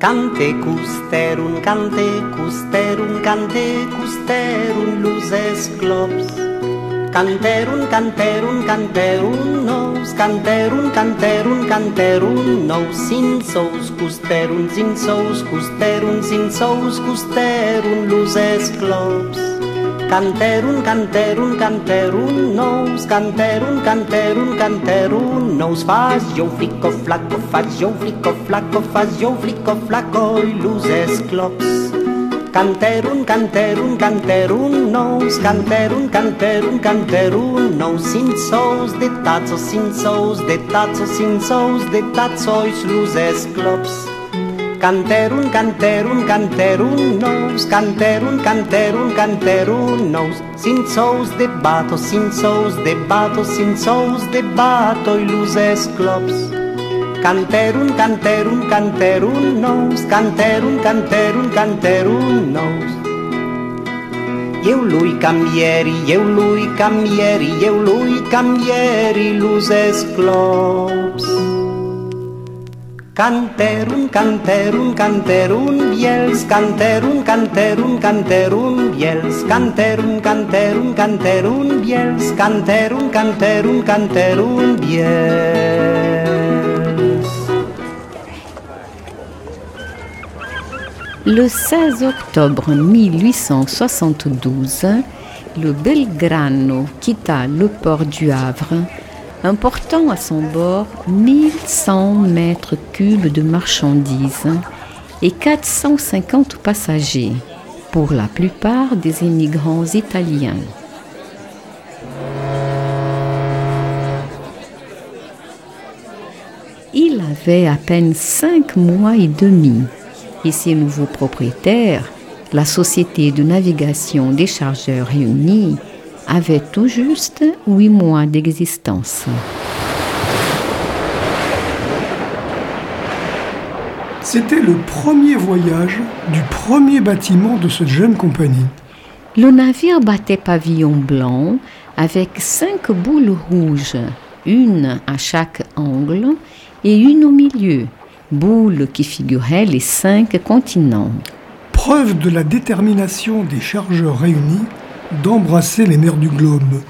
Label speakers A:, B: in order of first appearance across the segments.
A: Cante custerum, cante custerum, cante custerum, luzes clops. Canterum, canterum, canterum, nous, canterum, canterum, canterum, nous, sin sous, custerum, sin sous, custerum, sin sous, custerum, luzes clops canterun, canterun, canterun, nous, canterun, canterun, canterun, nous, faz yo flico flaco, faz yo flico flaco, faz yo flico flaco, luzes clops. Canterun, canterun, canterun, nous, canterun, canterun, canterun, nous, sin sous, de tazos, sin sous, de tazos, sin sous, de tazos, luzes clops. Canterun, canterun, canterun, nous, canterun, canterun, canterun, nous, sin sous, de tazos, sin sous, de tazos, luzes clops. canterun, canterun, canterun nos, canterun, canterun, canterun nos, sin sous debato, sin sous debato, sin sous debato, iluses clops. Canterun, canterun, canterun nos, canterun, canterun, canterun nos. Eu lui cambieri, eu lui cambieri, eu lui cambieri, luzes clops. Canterun, canterun, canterun, biels, canterun, canterun, canterun, biels, canterun, canterun, canterun, biels, canterun, canterun, canterun, biels.
B: Le 16 octobre 1872, le Belgrano quitta le port du Havre important à son bord 1100 mètres cubes de marchandises et 450 passagers, pour la plupart des immigrants italiens. Il avait à peine cinq mois et demi et ses nouveaux propriétaires, la Société de navigation des chargeurs réunis, avait tout juste huit mois d'existence.
C: C'était le premier voyage du premier bâtiment de cette jeune compagnie.
B: Le navire battait pavillon blanc avec cinq boules rouges, une à chaque angle et une au milieu, boules qui figuraient les cinq continents.
C: Preuve de la détermination des chargeurs réunis d'embrasser les mers du globe.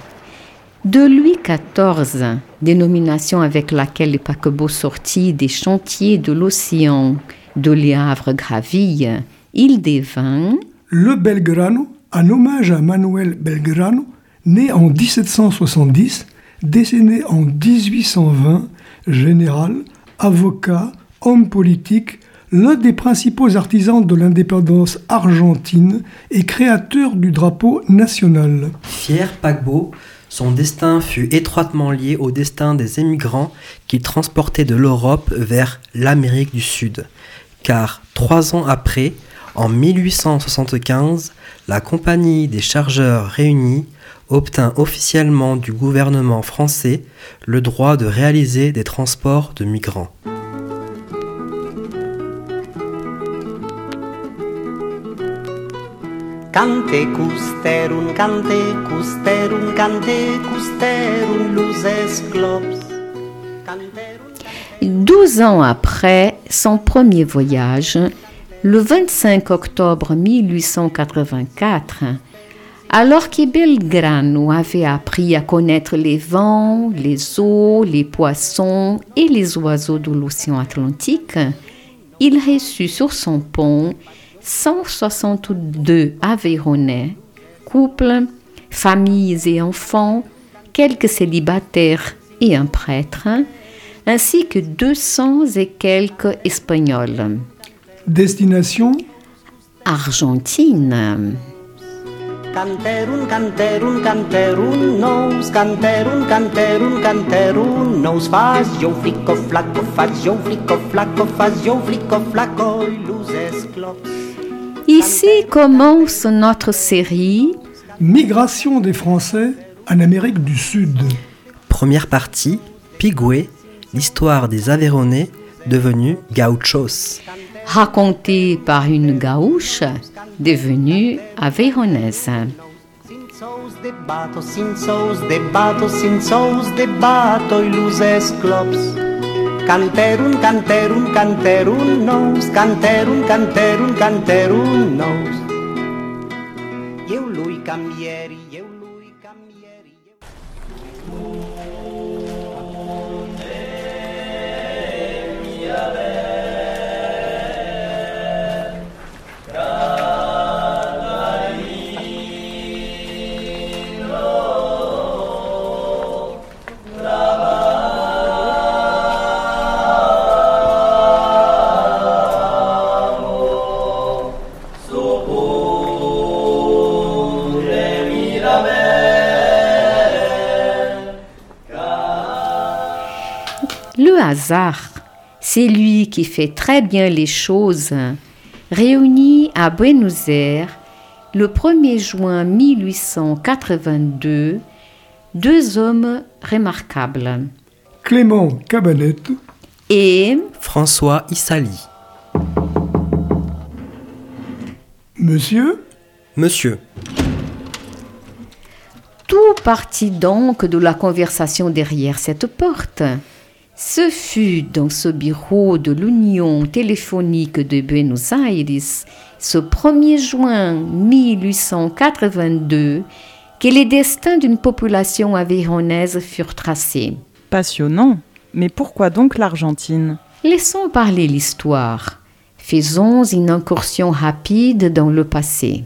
B: De Louis XIV, dénomination avec laquelle les paquebots sortis des chantiers de l'océan de Les Havres-Graville, il devint
C: le Belgrano, un hommage à Manuel Belgrano, né en 1770, décédé en 1820, général, avocat, homme politique, l'un des principaux artisans de l'indépendance argentine et créateur du drapeau national.
D: Fier paquebot, son destin fut étroitement lié au destin des émigrants qu'il transportait de l'Europe vers l'Amérique du Sud. Car trois ans après, en 1875, la Compagnie des chargeurs réunis obtint officiellement du gouvernement français le droit de réaliser des transports de migrants.
A: Cante custerun, cante custerun, cante custerun, luzes clops.
B: Douze ans après son premier voyage, le 25 octobre 1884, alors que Belgrano avait appris à connaître les vents, les eaux, les poissons et les oiseaux de l'océan Atlantique, il reçut sur son pont 162 Aveyronnais, couples, familles et enfants, quelques célibataires et un prêtre, ainsi que 200 et quelques Espagnols.
C: Destination?
B: Argentine.
A: Canterun, canterun, canterun, nos, canterun, canterun, canterun, nos, faz jo flico flaco, faz jo flico flaco, faz jo flico flaco, luzes clops.
B: Ici commence notre série
C: Migration des Français en Amérique du Sud.
D: Première partie, Pigoué, l'histoire des Aveyronnais devenus gauchos.
B: racontée par une gauche devenue aveyronnaise.
A: Canterun, canterun, canterun nous, canterun, canterun, canterun nous. Eu lui cambieri, eu lui
B: hasard, c'est lui qui fait très bien les choses, réunit à Buenos Aires le 1er juin 1882 deux hommes remarquables
C: Clément Cabanette,
B: et
D: François Issali.
C: Monsieur,
D: Monsieur,
B: tout partit donc de la conversation derrière cette porte. Ce fut dans ce bureau de l'Union téléphonique de Buenos Aires, ce 1er juin 1882, que les destins d'une population avéronaise furent tracés.
E: Passionnant. Mais pourquoi donc l'Argentine?
B: Laissons parler l'histoire. Faisons une incursion rapide dans le passé.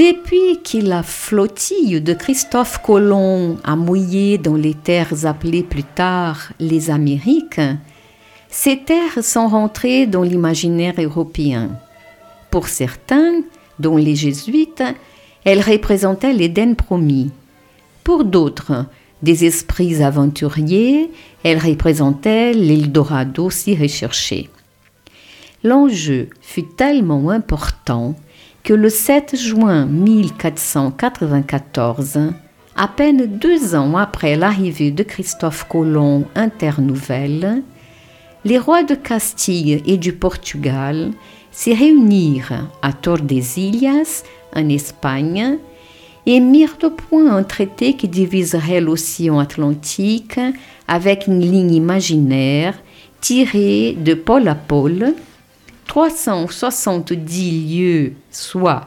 B: Depuis que la flottille de Christophe Colomb a mouillé dans les terres appelées plus tard les Amériques, ces terres sont rentrées dans l'imaginaire européen. Pour certains, dont les jésuites, elles représentaient l'Éden promis. Pour d'autres, des esprits aventuriers, elles représentaient l'Eldorado si recherché. L'enjeu fut tellement important que le 7 juin 1494, à peine deux ans après l'arrivée de Christophe Colomb in Terre Nouvelle, les rois de Castille et du Portugal se réunirent à Tordesillas, en Espagne, et mirent au point un traité qui diviserait l'océan Atlantique avec une ligne imaginaire tirée de pôle à pôle, 370 lieues, soit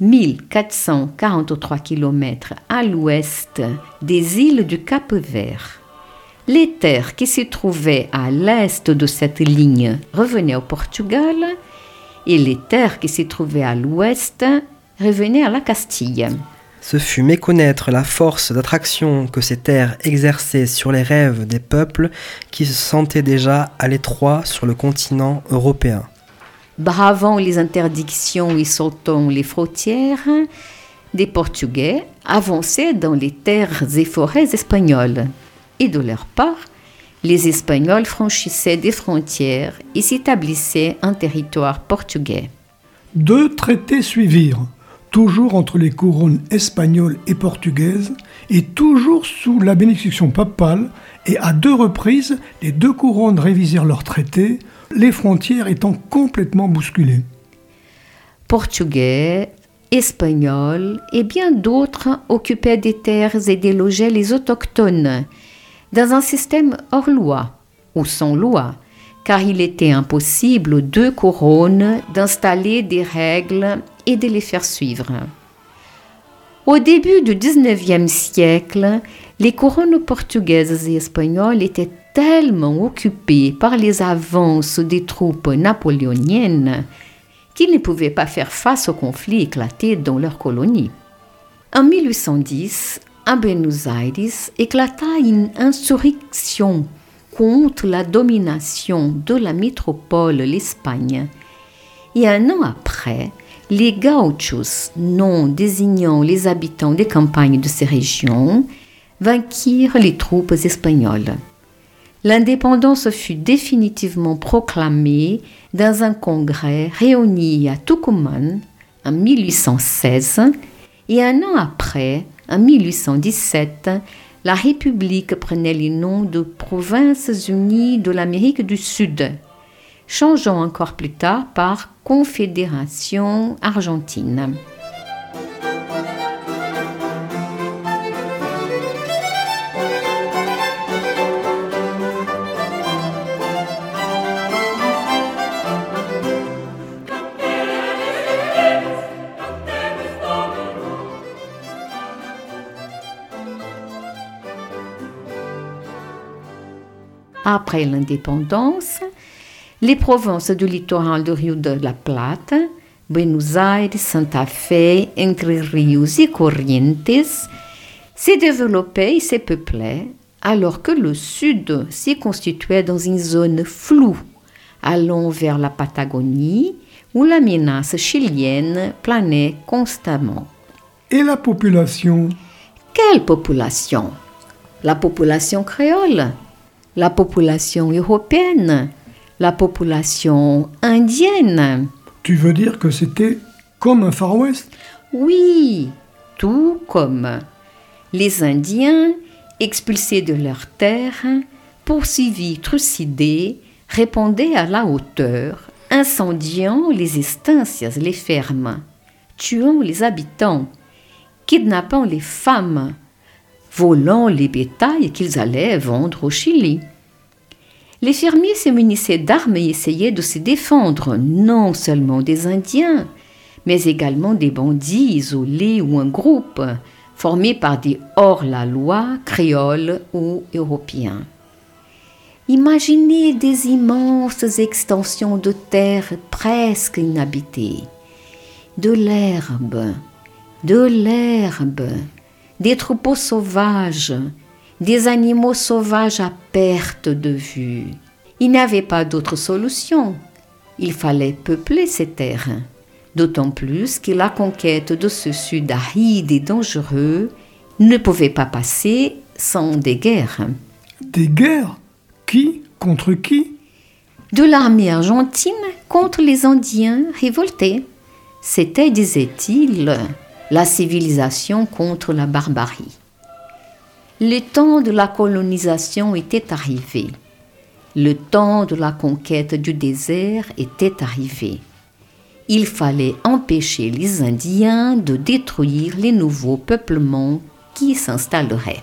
B: 1443 km à l'ouest des îles du Cap Vert. Les terres qui se trouvaient à l'est de cette ligne revenaient au Portugal et les terres qui se trouvaient à l'ouest revenaient à la Castille.
D: Ce fut méconnaître la force d'attraction que ces terres exerçaient sur les rêves des peuples qui se sentaient déjà à l'étroit sur le continent européen.
B: Bravant les interdictions et sautant les frontières, des Portugais avançaient dans les terres et forêts espagnoles. Et de leur part, les Espagnols franchissaient des frontières et s'établissaient en territoire portugais.
C: Deux traités suivirent, toujours entre les couronnes espagnoles et portugaises, et toujours sous la bénédiction papale, et à deux reprises, les deux couronnes révisèrent leurs traités, les frontières étant complètement bousculées.
B: Portugais, Espagnols et bien d'autres occupaient des terres et délogeaient les autochtones dans un système hors loi ou sans loi, car il était impossible aux deux couronnes d'installer des règles et de les faire suivre. Au début du XIXe siècle, les couronnes portugaises et espagnoles étaient tellement occupées par les avances des troupes napoléoniennes qu'ils ne pouvaient pas faire face aux conflits éclatés dans leurs colonies. En 1810, à Buenos Aires éclata une insurrection contre la domination de la métropole, l'Espagne. Et un an après, les gauchos, nom désignant les habitants des campagnes de ces régions, vainquirent les troupes espagnoles. L'indépendance fut définitivement proclamée dans un congrès réuni à Tucumán en 1816 et un an après, en 1817, la République prenait le nom de Provinces unies de l'Amérique du Sud, changeant encore plus tard par Confédération argentine. Après l'indépendance, les provinces du littoral du Rio de la Plata, Buenos Aires, Santa Fe, Entre Rios et Corrientes, s'est développé et s'est peuplé, alors que le sud s'est constitué dans une zone floue, allant vers la Patagonie, où la menace chilienne planait constamment.
C: Et la population?
B: Quelle population? La population créole? La population européenne, la population indienne.
C: Tu veux dire que c'était comme un Far West?
B: Oui, tout comme. Les Indiens, expulsés de leurs terres, poursuivis, trucidés, répondaient à la hauteur, incendiant les estancias, les fermes, tuant les habitants, kidnappant les femmes, volant les bétails qu'ils allaient vendre au Chili. Les fermiers se munissaient d'armes et essayaient de se défendre non seulement des Indiens, mais également des bandits isolés ou un groupe formé par des hors-la-loi créoles ou européens. Imaginez des immenses extensions de terre presque inhabitées, de l'herbe, de l'herbe, des troupeaux sauvages, des animaux sauvages à perte de vue. Il n'y avait pas d'autre solution. Il fallait peupler ces terres, d'autant plus que la conquête de ce sud aride et dangereux ne pouvait pas passer sans des guerres.
C: Des guerres? Qui? Contre qui?
B: De l'armée argentine contre les Indiens révoltés. C'était, disait-il, la civilisation contre la barbarie. Le temps de la colonisation était arrivé. Le temps de la conquête du désert était arrivé. Il fallait empêcher les Indiens de détruire les nouveaux peuplements qui s'installeraient.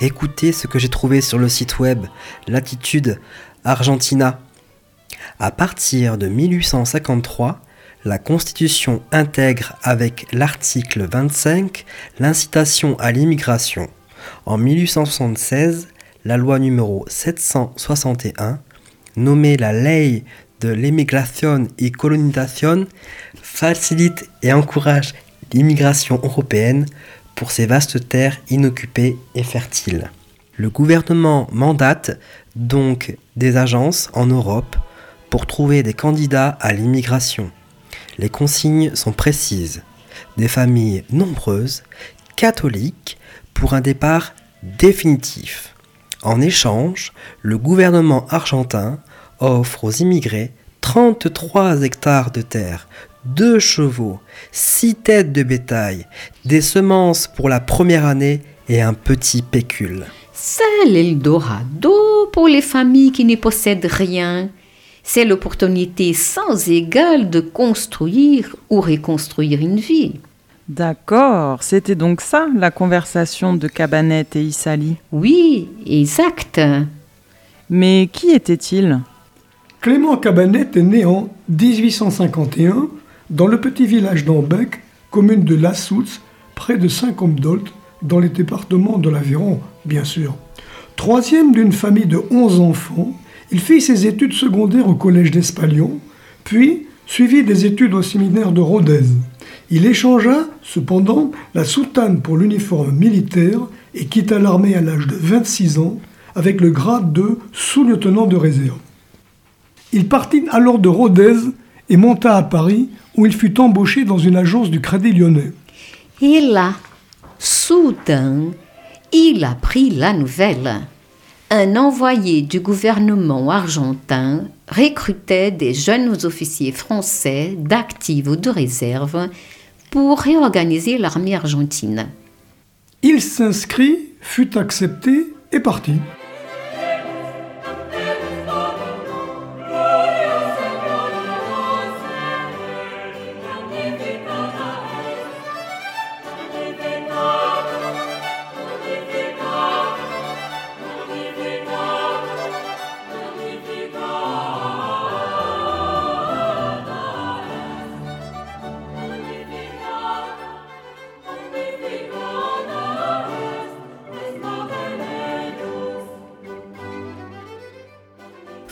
D: Écoutez ce que j'ai trouvé sur le site web Latitude Argentina. À partir de 1853, la Constitution intègre avec l'article 25 l'incitation à l'immigration. En 1876, la loi numéro 761, nommée la Ley de l'immigration et colonisation, facilite et encourage l'immigration européenne pour ces vastes terres inoccupées et fertiles. Le gouvernement mandate donc des agences en Europe pour trouver des candidats à l'immigration. Les consignes sont précises. Des familles nombreuses, catholiques, pour un départ définitif. En échange, le gouvernement argentin offre aux immigrés 33 hectares de terre, 2 chevaux, 6 têtes de bétail, des semences pour la première année et un petit pécule.
B: C'est l'Eldorado pour les familles qui ne possèdent rien. C'est l'opportunité sans égale de construire ou reconstruire une vie.
E: D'accord, c'était donc ça la conversation de Cabanette et Issali.
B: Oui, exact.
E: Mais qui était-il?
C: Clément Cabanette est né en 1851 dans le petit village d'Ambec, commune de Lassoutz, près de Saint-Comdolt, dans les départements de l'Aveyron, bien sûr. Troisième d'une famille de 11 enfants, il fit ses études secondaires au collège d'Espalion, puis suivit des études au séminaire de Rodez. Il échangea cependant la soutane pour l'uniforme militaire et quitta l'armée à l'âge de 26 ans avec le grade de sous-lieutenant de réserve. Il partit alors de Rodez et monta à Paris où il fut embauché dans une agence du Crédit lyonnais.
B: Et là, soudain, il apprit la nouvelle. Un envoyé du gouvernement argentin recrutait des jeunes officiers français d'active ou de réserve pour réorganiser l'armée argentine.
C: Il s'inscrit, fut accepté et partit.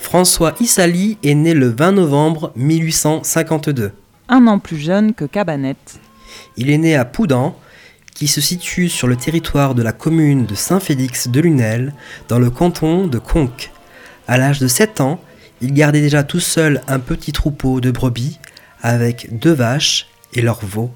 D: François Issali est né le 20 novembre 1852.
E: Un an plus jeune que Cabanette.
D: Il est né à Poudan, qui se situe sur le territoire de la commune de Saint-Félix de Lunel, dans le canton de Conques. À l'âge de 7 ans, il gardait déjà tout seul un petit troupeau de brebis avec deux vaches et leurs veaux.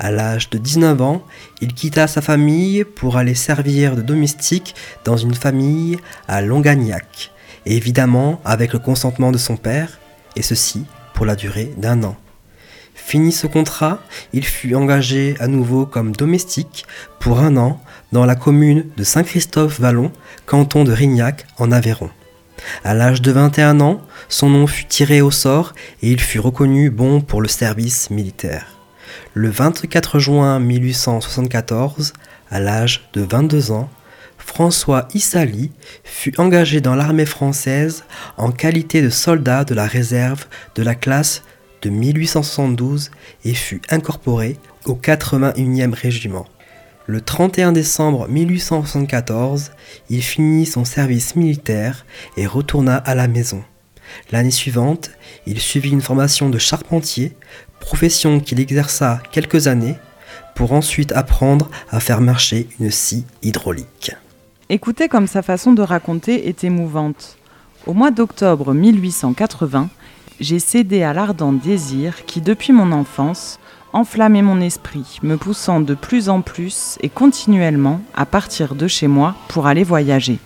D: À l'âge de 19 ans, il quitta sa famille pour aller servir de domestique dans une famille à Longagnac évidemment avec le consentement de son père, et ceci pour la durée d'un an. Fini ce contrat, il fut engagé à nouveau comme domestique pour un an dans la commune de Saint-Christophe-Vallon, canton de Rignac, en Aveyron. À l'âge de 21 ans, son nom fut tiré au sort et il fut reconnu bon pour le service militaire. Le 24 juin 1874, à l'âge de 22 ans, François Issali fut engagé dans l'armée française en qualité de soldat de la réserve de la classe de 1872 et fut incorporé au 81e régiment. Le 31 décembre 1874, il finit son service militaire et retourna à la maison. L'année suivante, il suivit une formation de charpentier, profession qu'il exerça quelques années, pour ensuite apprendre à faire marcher une scie hydraulique.
E: Écoutez comme sa façon de raconter est émouvante. Au mois d'octobre 1880, j'ai cédé à l'ardent désir qui, depuis mon enfance, enflammait mon esprit, me poussant de plus en plus et continuellement à partir de chez moi pour aller voyager.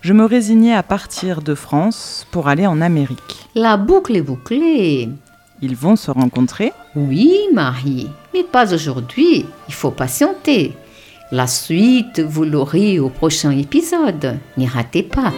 E: Je me résignais à partir de France pour aller en Amérique.
B: La boucle est bouclée.
E: Ils vont se rencontrer?
B: Oui, Marie, mais pas aujourd'hui. Il faut patienter. La suite, vous l'aurez au prochain épisode. N'y ratez pas.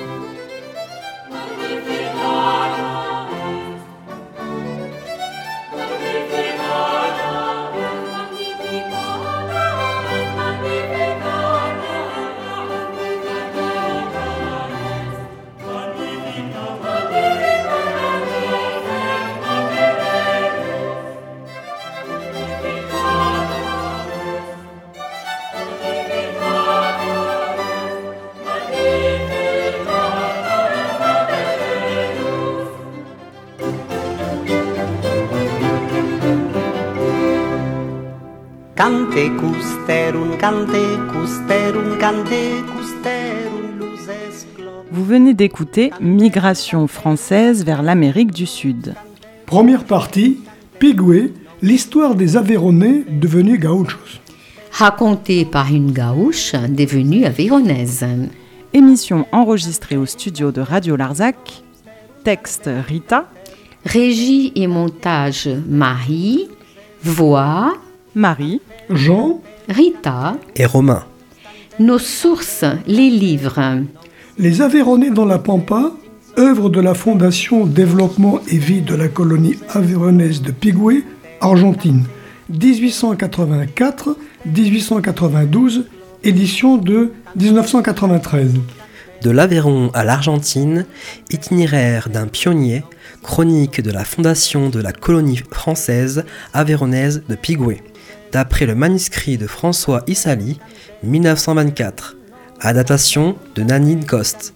E: Vous venez d'écouter Migration française vers l'Amérique du Sud.
C: Première partie, Pigoué, l'histoire des Aveyronais devenus gauchos.
B: Raconté par une gauche devenue avéronaise.
E: Émission enregistrée au studio de Radio Larzac. Texte Rita,
B: Régie et montage Marie. Voix
E: Marie,
C: Jean,
B: Rita.
D: Et Romain.
B: Nos sources, les livres.
C: Les Aveyronais dans la Pampa, œuvre de la Fondation Développement et Vie de la colonie aveyronnaise de Pigoué, Argentine, 1884-1892, édition de 1993.
D: De l'Aveyron à l'Argentine, itinéraire d'un pionnier, chronique de la fondation de la colonie française aveyronnaise de Pigoué, d'après le manuscrit de François Issali, 1924. Adaptation de Nanine Coste.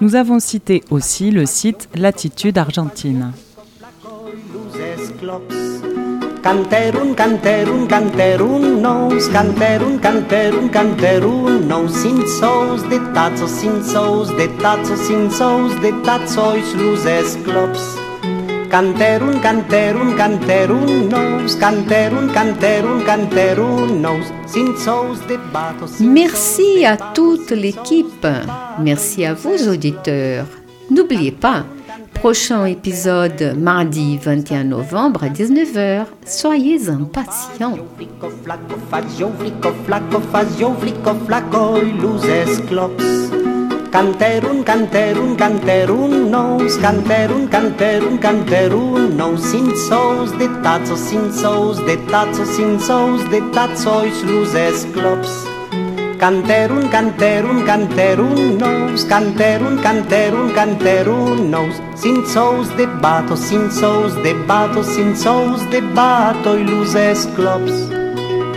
E: nous avons cité aussi le site Latitude Argentine.
A: Canterun, canterun, canterun, nos, canterun, canterun, canterun, nos, sin sos de tazos, sin sos de tazos, sin sos de tazos, luces clops. Canterun, canterun, canterun, canterun,
B: Merci à toute l'équipe. Merci à vous, auditeurs. N'oubliez pas, prochain épisode mardi 21 novembre à 19h. Soyez impatients.
A: Canterun, canterun, canterun, nous, canterun, canterun, canterun, nous, sin sous, de tazzo, sin sous, de tazzo, sin sous, de tazzo, is luzes clops. Canterun, canterun, canterun, nous, canterun, canterun, canterun, nous, sin sous, de bato, sin sous, de bato, sin sous, de bato, is luzes clops. clops.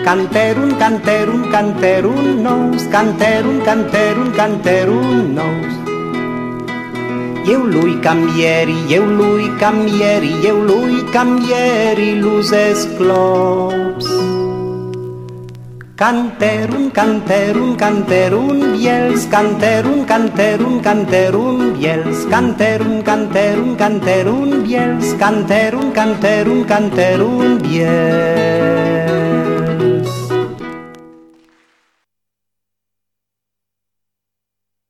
A: Canterun, canterun, canterun, nos, canterun, canterun, canterun, nos. Eu lui cambieri, eu lui cambieri, eu lui cambieri, luces clops. Canterun, canterun, canterun, biels, canterun, canterun, canterun, biels, canterun, canterun, canterun, biels, canterun, canterun, canterun, biels.